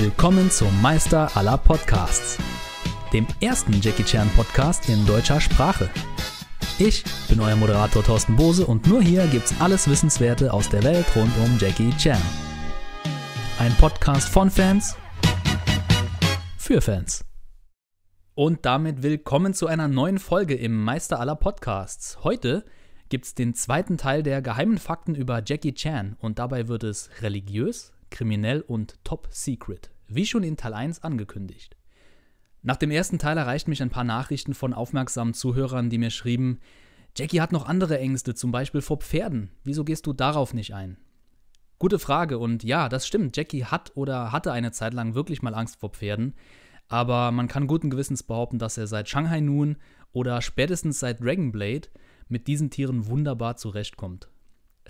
Willkommen zum Meister aller Podcasts, dem ersten Jackie Chan Podcast in deutscher Sprache. Ich bin euer Moderator Thorsten Bose und nur hier gibt's alles Wissenswerte aus der Welt rund um Jackie Chan. Ein Podcast von Fans für Fans. Und damit willkommen zu einer neuen Folge im Meister aller Podcasts. Heute gibt's den zweiten Teil der geheimen Fakten über Jackie Chan und dabei wird es religiös, kriminell und top secret, wie schon in Teil 1 angekündigt. Nach dem ersten Teil erreichten mich ein paar Nachrichten von aufmerksamen Zuhörern, die mir schrieben, Jackie hat noch andere Ängste, zum Beispiel vor Pferden. Wieso gehst du darauf nicht ein? Gute Frage und ja, das stimmt. Jackie hat oder hatte eine Zeit lang wirklich mal Angst vor Pferden, aber man kann guten Gewissens behaupten, dass er seit Shanghai Noon oder spätestens seit Dragonblade mit diesen Tieren wunderbar zurechtkommt.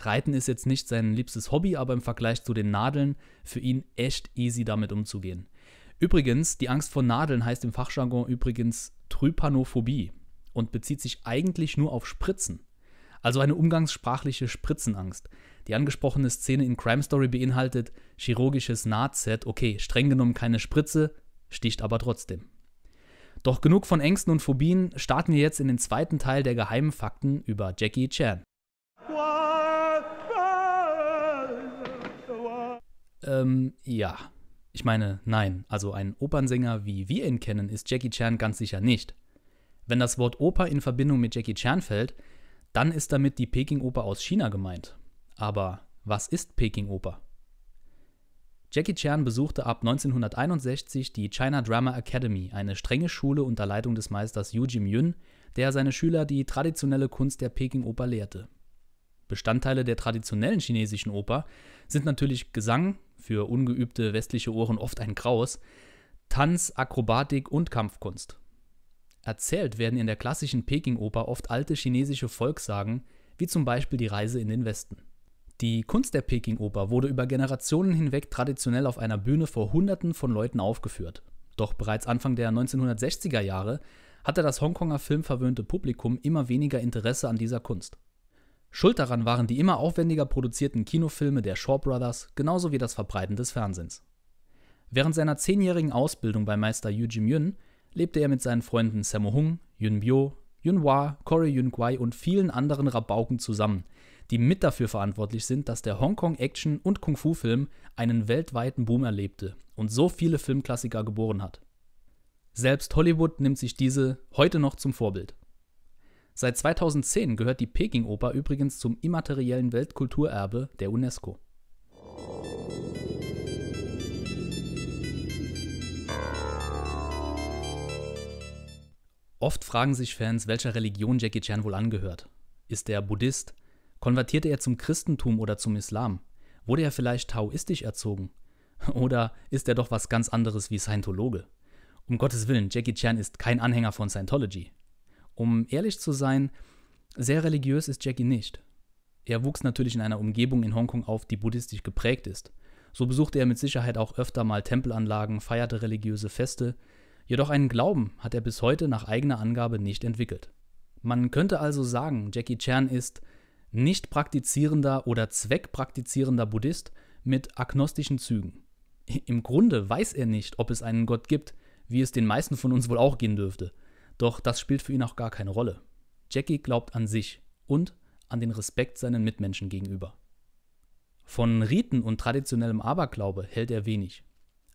Reiten ist jetzt nicht sein liebstes Hobby, aber im Vergleich zu den Nadeln für ihn echt easy damit umzugehen. Übrigens, die Angst vor Nadeln heißt im Fachjargon übrigens Trypanophobie und bezieht sich eigentlich nur auf Spritzen. Also eine umgangssprachliche Spritzenangst. Die angesprochene Szene in Crime Story beinhaltet chirurgisches Nahtset, okay, streng genommen keine Spritze, sticht aber trotzdem. Doch genug von Ängsten und Phobien, starten wir jetzt in den zweiten Teil der geheimen Fakten über Jackie Chan. Ähm, ja. Ich meine, nein, also ein Opernsänger, wie wir ihn kennen, ist Jackie Chan ganz sicher nicht. Wenn das Wort Oper in Verbindung mit Jackie Chan fällt, dann ist damit die Peking-Oper aus China gemeint. Aber was ist Peking-Oper? Jackie Chan besuchte ab 1961 die China Drama Academy, eine strenge Schule unter Leitung des Meisters Yu Jim-yun, der seine Schüler die traditionelle Kunst der Peking-Oper lehrte. Bestandteile der traditionellen chinesischen Oper sind natürlich Gesang, für ungeübte westliche Ohren oft ein Graus, Tanz, Akrobatik und Kampfkunst. Erzählt werden in der klassischen Peking-Oper oft alte chinesische Volkssagen, wie zum Beispiel die Reise in den Westen. Die Kunst der Peking-Oper wurde über Generationen hinweg traditionell auf einer Bühne vor Hunderten von Leuten aufgeführt. Doch bereits Anfang der 1960er Jahre hatte das Hongkonger filmverwöhnte Publikum immer weniger Interesse an dieser Kunst. Schuld daran waren die immer aufwendiger produzierten Kinofilme der Shaw Brothers, genauso wie das Verbreiten des Fernsehens. Während seiner zehnjährigen Ausbildung bei Meister Yu Jim-yun lebte er mit seinen Freunden Sammo Hung, Yun Bio, Yun Hua, Corey Yun Kwai und vielen anderen Rabauken zusammen, die mit dafür verantwortlich sind, dass der Hongkong-Action- und Kung-Fu-Film einen weltweiten Boom erlebte und so viele Filmklassiker geboren hat. Selbst Hollywood nimmt sich diese heute noch zum Vorbild. Seit 2010 gehört die Peking-Oper übrigens zum immateriellen Weltkulturerbe der UNESCO. Oft fragen sich Fans, welcher Religion Jackie Chan wohl angehört. Ist er Buddhist? Konvertierte er zum Christentum oder zum Islam? Wurde er vielleicht taoistisch erzogen? Oder ist er doch was ganz anderes wie Scientologe? Um Gottes Willen, Jackie Chan ist kein Anhänger von Scientology. Um ehrlich zu sein, sehr religiös ist Jackie nicht. Er wuchs natürlich in einer Umgebung in Hongkong auf, die buddhistisch geprägt ist. So besuchte er mit Sicherheit auch öfter mal Tempelanlagen, feierte religiöse Feste, jedoch einen Glauben hat er bis heute nach eigener Angabe nicht entwickelt. Man könnte also sagen, Jackie Chan ist nicht praktizierender oder zweckpraktizierender Buddhist mit agnostischen Zügen. Im Grunde weiß er nicht, ob es einen Gott gibt, wie es den meisten von uns wohl auch gehen dürfte. Doch das spielt für ihn auch gar keine Rolle. Jackie glaubt an sich und an den Respekt seinen Mitmenschen gegenüber. Von Riten und traditionellem Aberglaube hält er wenig.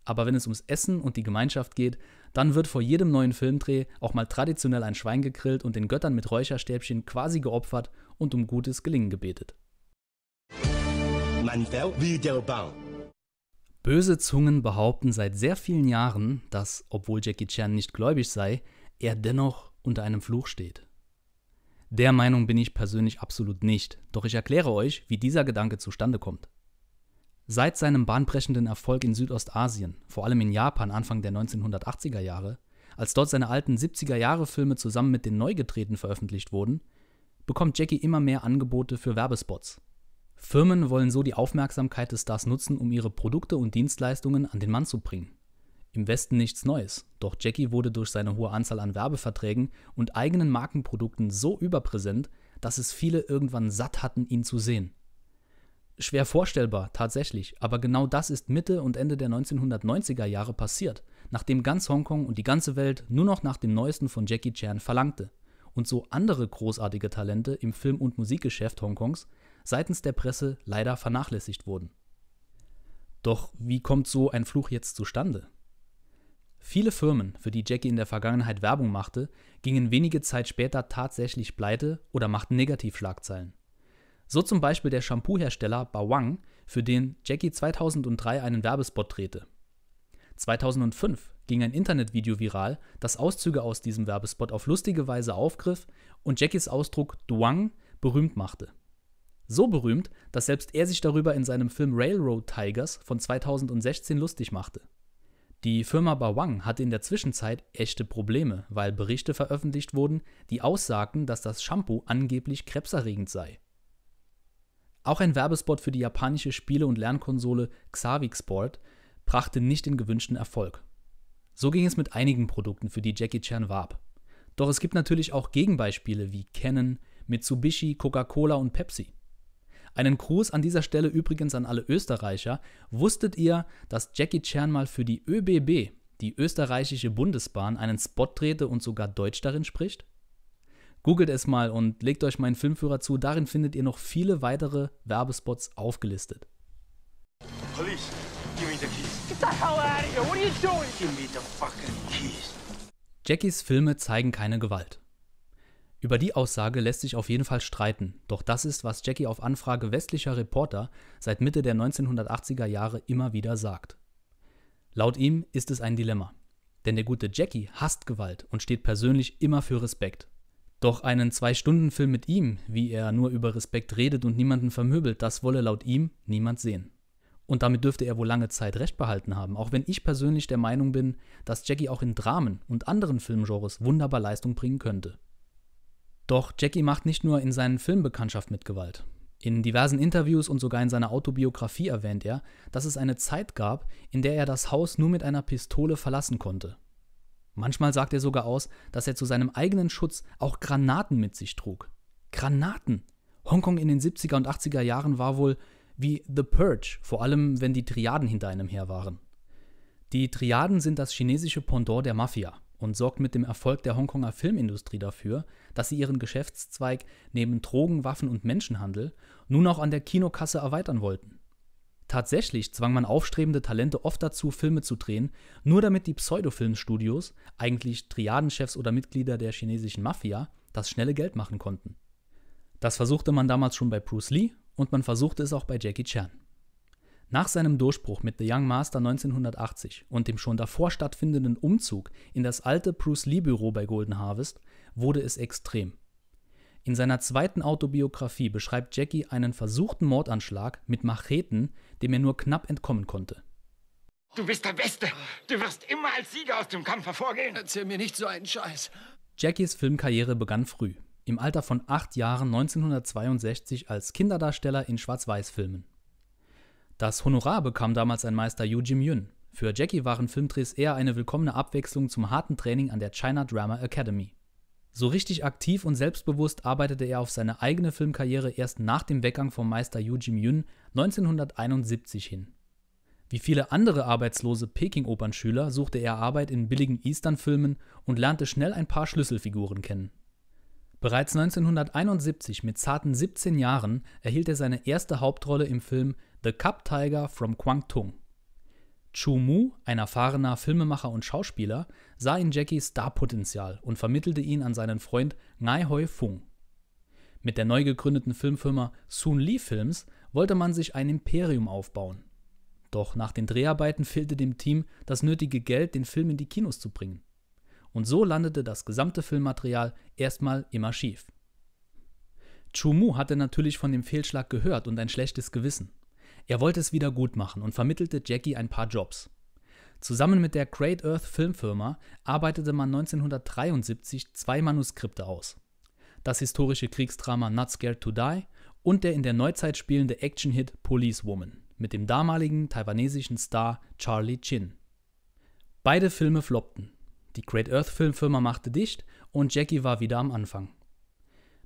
Aber wenn es ums Essen und die Gemeinschaft geht, dann wird vor jedem neuen Filmdreh auch mal traditionell ein Schwein gegrillt und den Göttern mit Räucherstäbchen quasi geopfert und um gutes Gelingen gebetet. Böse Zungen behaupten seit sehr vielen Jahren, dass, obwohl Jackie Chan nicht gläubig sei, er dennoch unter einem Fluch steht. Der Meinung bin ich persönlich absolut nicht, doch ich erkläre euch, wie dieser Gedanke zustande kommt. Seit seinem bahnbrechenden Erfolg in Südostasien, vor allem in Japan Anfang der 1980er Jahre, als dort seine alten 70er Jahre Filme zusammen mit den neu gedrehten veröffentlicht wurden, bekommt Jackie immer mehr Angebote für Werbespots. Firmen wollen so die Aufmerksamkeit des Stars nutzen, um ihre Produkte und Dienstleistungen an den Mann zu bringen. Im Westen nichts Neues, doch Jackie wurde durch seine hohe Anzahl an Werbeverträgen und eigenen Markenprodukten so überpräsent, dass es viele irgendwann satt hatten, ihn zu sehen. Schwer vorstellbar, tatsächlich, aber genau das ist Mitte und Ende der 1990er Jahre passiert, nachdem ganz Hongkong und die ganze Welt nur noch nach dem Neuesten von Jackie Chan verlangte und so andere großartige Talente im Film- und Musikgeschäft Hongkongs seitens der Presse leider vernachlässigt wurden. Doch wie kommt so ein Fluch jetzt zustande? Viele Firmen, für die Jackie in der Vergangenheit Werbung machte, gingen wenige Zeit später tatsächlich pleite oder machten Negativschlagzeilen. So zum Beispiel der Shampoo-Hersteller Bawang, für den Jackie 2003 einen Werbespot drehte. 2005 ging ein Internetvideo viral, das Auszüge aus diesem Werbespot auf lustige Weise aufgriff und Jackies Ausdruck Duang berühmt machte. So berühmt, dass selbst er sich darüber in seinem Film Railroad Tigers von 2016 lustig machte. Die Firma Bawang hatte in der Zwischenzeit echte Probleme, weil Berichte veröffentlicht wurden, die aussagten, dass das Shampoo angeblich krebserregend sei. Auch ein Werbespot für die japanische Spiele- und Lernkonsole Xavik Sport brachte nicht den gewünschten Erfolg. So ging es mit einigen Produkten, für die Jackie Chan warb. Doch es gibt natürlich auch Gegenbeispiele wie Canon, Mitsubishi, Coca-Cola und Pepsi. Einen Gruß an dieser Stelle übrigens an alle Österreicher. Wusstet ihr, dass Jackie Chan mal für die ÖBB, die österreichische Bundesbahn, einen Spot drehte und sogar Deutsch darin spricht? Googelt es mal und legt euch meinen Filmführer zu. Darin findet ihr noch viele weitere Werbespots aufgelistet. Police, give me the keys. Get the hell out of here. What are you doing? Give me the fucking keys. Jackies Filme zeigen keine Gewalt. Über die Aussage lässt sich auf jeden Fall streiten, doch das ist, was Jackie auf Anfrage westlicher Reporter seit Mitte der 1980er Jahre immer wieder sagt. Laut ihm ist es ein Dilemma. Denn der gute Jackie hasst Gewalt und steht persönlich immer für Respekt. Doch einen Zwei-Stunden-Film mit ihm, wie er nur über Respekt redet und niemanden vermöbelt, das wolle laut ihm niemand sehen. Und damit dürfte er wohl lange Zeit recht behalten haben, auch wenn ich persönlich der Meinung bin, dass Jackie auch in Dramen und anderen Filmgenres wunderbar Leistung bringen könnte. Doch Jackie macht nicht nur in seinen Filmen Bekanntschaft mit Gewalt. In diversen Interviews und sogar in seiner Autobiografie erwähnt er, dass es eine Zeit gab, in der er das Haus nur mit einer Pistole verlassen konnte. Manchmal sagt er sogar aus, dass er zu seinem eigenen Schutz auch Granaten mit sich trug. Granaten! Hongkong in den 70er und 80er Jahren war wohl wie The Purge, vor allem wenn die Triaden hinter einem her waren. Die Triaden sind das chinesische Pendant der Mafia und sorgt mit dem Erfolg der Hongkonger Filmindustrie dafür, dass sie ihren Geschäftszweig neben Drogen, Waffen und Menschenhandel nun auch an der Kinokasse erweitern wollten. Tatsächlich zwang man aufstrebende Talente oft dazu, Filme zu drehen, nur damit die Pseudofilmstudios, eigentlich Triadenchefs oder Mitglieder der chinesischen Mafia, das schnelle Geld machen konnten. Das versuchte man damals schon bei Bruce Lee und man versuchte es auch bei Jackie Chan. Nach seinem Durchbruch mit The Young Master 1980 und dem schon davor stattfindenden Umzug in das alte Bruce Lee Büro bei Golden Harvest wurde es extrem. In seiner zweiten Autobiografie beschreibt Jackie einen versuchten Mordanschlag mit Macheten, dem er nur knapp entkommen konnte. Du bist der Beste. Du wirst immer als Sieger aus dem Kampf hervorgehen. Erzähl mir nicht so einen Scheiß. Jackies Filmkarriere begann früh, im Alter von acht Jahren 1962 als Kinderdarsteller in Schwarz-Weiß-Filmen. Das Honorar bekam damals ein Meister Yu Jim Yun. Für Jackie waren Filmdrehs eher eine willkommene Abwechslung zum harten Training an der China Drama Academy. So richtig aktiv und selbstbewusst arbeitete er auf seine eigene Filmkarriere erst nach dem Weggang vom Meister Yu Jim-yun 1971 hin. Wie viele andere arbeitslose Peking-Opernschüler suchte er Arbeit in billigen Eastern-Filmen und lernte schnell ein paar Schlüsselfiguren kennen. Bereits 1971 mit zarten 17 Jahren erhielt er seine erste Hauptrolle im Film The Cup Tiger from Kwangtung. Chu Mu, ein erfahrener Filmemacher und Schauspieler, sah in Jackie Starpotenzial und vermittelte ihn an seinen Freund Ngai Hoi Fung. Mit der neu gegründeten Filmfirma Soon Lee Films wollte man sich ein Imperium aufbauen. Doch nach den Dreharbeiten fehlte dem Team das nötige Geld, den Film in die Kinos zu bringen. Und so landete das gesamte Filmmaterial erstmal immer schief. Chu Mu hatte natürlich von dem Fehlschlag gehört und ein schlechtes Gewissen. Er wollte es wieder gut machen und vermittelte Jackie ein paar Jobs. Zusammen mit der Great Earth Filmfirma arbeitete man 1973 zwei Manuskripte aus. Das historische Kriegsdrama Not Scared to Die und der in der Neuzeit spielende Actionhit Police Woman mit dem damaligen taiwanesischen Star Charlie Chin. Beide Filme floppten. Die Great Earth Filmfirma machte dicht und Jackie war wieder am Anfang.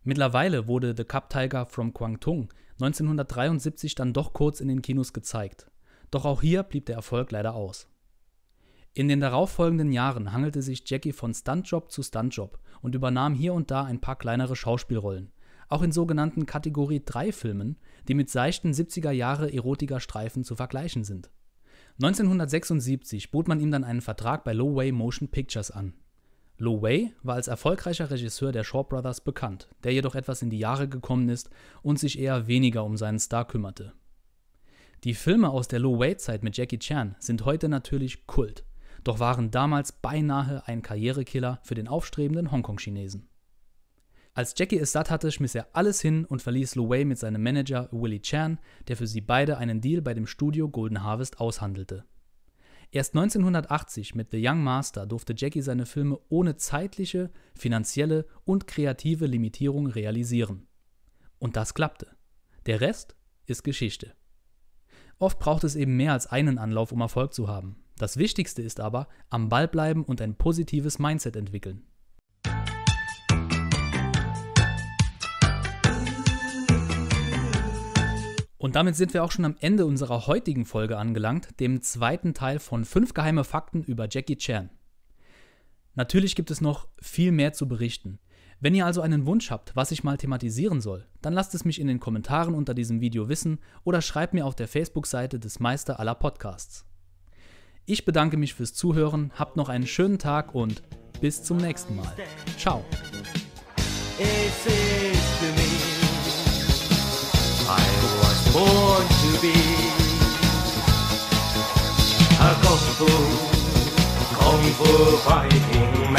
Mittlerweile wurde The Cup Tiger from Kwangtung 1973 dann doch kurz in den Kinos gezeigt. Doch auch hier blieb der Erfolg leider aus. In den darauffolgenden Jahren hangelte sich Jackie von Stuntjob zu Stuntjob und übernahm hier und da ein paar kleinere Schauspielrollen, auch in sogenannten Kategorie 3 Filmen, die mit seichten 70er Jahre Erotiker-Streifen zu vergleichen sind. 1976 bot man ihm dann einen Vertrag bei Low Way Motion Pictures an. Lo Wei war als erfolgreicher Regisseur der Shaw Brothers bekannt, der jedoch etwas in die Jahre gekommen ist und sich eher weniger um seinen Star kümmerte. Die Filme aus der Lo Wei-Zeit mit Jackie Chan sind heute natürlich Kult, doch waren damals beinahe ein Karrierekiller für den aufstrebenden Hongkong-Chinesen. Als Jackie es satt hatte, schmiss er alles hin und verließ Lo Wei mit seinem Manager Willie Chan, der für sie beide einen Deal bei dem Studio Golden Harvest aushandelte Erst 1980 mit The Young Master durfte Jackie seine Filme ohne zeitliche, finanzielle und kreative Limitierung realisieren. Und das klappte. Der Rest ist Geschichte. Oft braucht es eben mehr als einen Anlauf, um Erfolg zu haben. Das Wichtigste ist aber, am Ball bleiben und ein positives Mindset entwickeln. Und damit sind wir auch schon am Ende unserer heutigen Folge angelangt, dem zweiten Teil von 5 geheime Fakten über Jackie Chan. Natürlich gibt es noch viel mehr zu berichten. Wenn ihr also einen Wunsch habt, was ich mal thematisieren soll, dann lasst es mich in den Kommentaren unter diesem Video wissen oder schreibt mir auf der Facebook-Seite des Meister aller Podcasts. Ich bedanke mich fürs Zuhören, habt noch einen schönen Tag und bis zum nächsten Mal. Ciao. Born to be a kung fu, kung fu fighting.